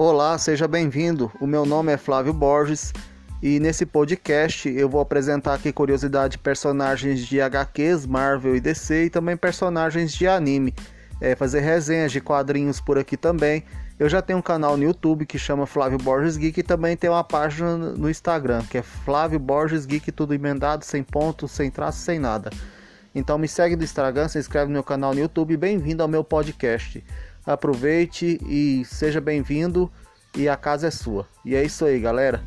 Olá, seja bem-vindo. O meu nome é Flávio Borges e nesse podcast eu vou apresentar aqui curiosidade de personagens de HQs, Marvel e DC e também personagens de anime. É, fazer resenhas de quadrinhos por aqui também. Eu já tenho um canal no YouTube que chama Flávio Borges Geek e também tem uma página no Instagram que é Flávio Borges Geek, tudo emendado, sem ponto, sem traço, sem nada. Então me segue no Instagram, se inscreve no meu canal no YouTube. Bem-vindo ao meu podcast. Aproveite e seja bem-vindo e a casa é sua. E é isso aí, galera.